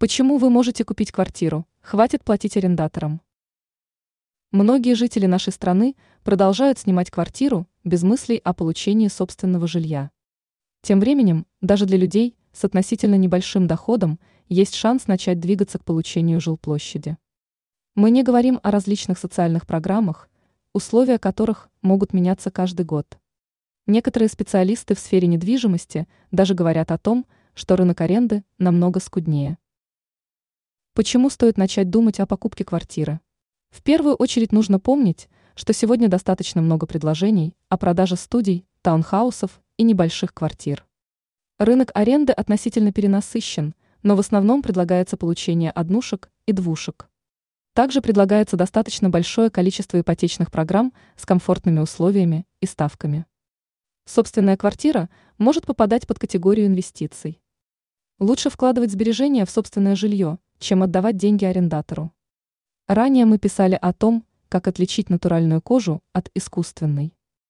Почему вы можете купить квартиру? Хватит платить арендаторам. Многие жители нашей страны продолжают снимать квартиру без мыслей о получении собственного жилья. Тем временем, даже для людей с относительно небольшим доходом есть шанс начать двигаться к получению жилплощади. Мы не говорим о различных социальных программах, условия которых могут меняться каждый год. Некоторые специалисты в сфере недвижимости даже говорят о том, что рынок аренды намного скуднее. Почему стоит начать думать о покупке квартиры? В первую очередь нужно помнить, что сегодня достаточно много предложений о продаже студий, таунхаусов и небольших квартир. Рынок аренды относительно перенасыщен, но в основном предлагается получение однушек и двушек. Также предлагается достаточно большое количество ипотечных программ с комфортными условиями и ставками. Собственная квартира может попадать под категорию инвестиций. Лучше вкладывать сбережения в собственное жилье, чем отдавать деньги арендатору. Ранее мы писали о том, как отличить натуральную кожу от искусственной.